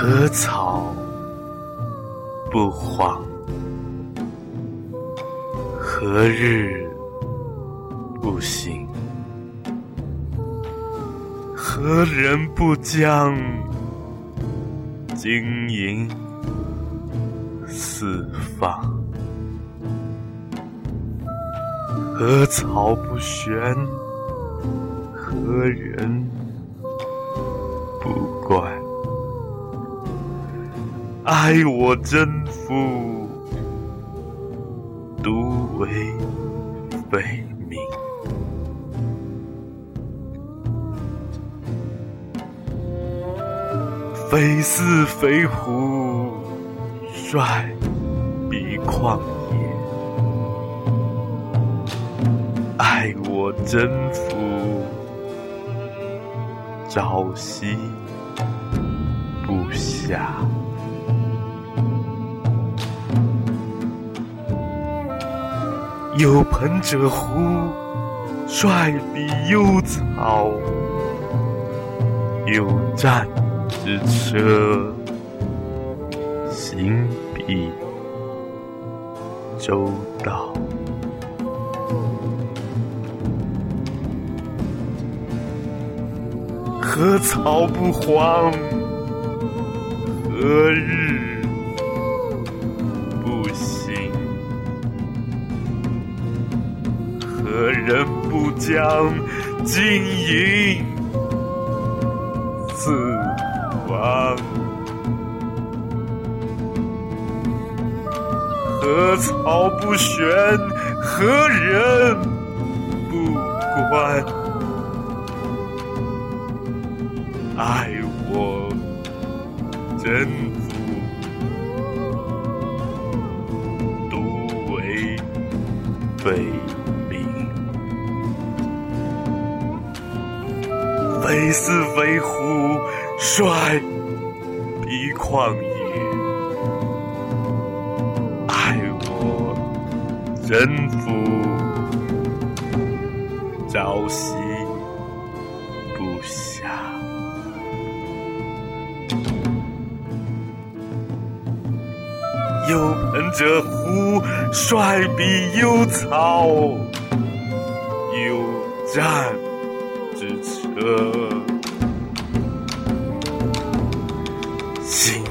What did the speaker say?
何草不黄？何日不醒？何人不将金银四方？何草不悬？何人爱我真夫，独为非命。非似飞狐，率彼旷野。爱我真夫，朝夕不暇。有朋者乎？率彼幽草，有战之车，行彼周道。何草不黄？何日人不将金银四方？何草不悬？何人不关？爱我真夫，非似飞狐，率彼旷野。爱我真夫，朝夕不暇。有朋者乎？率彼幽草，有战之车，行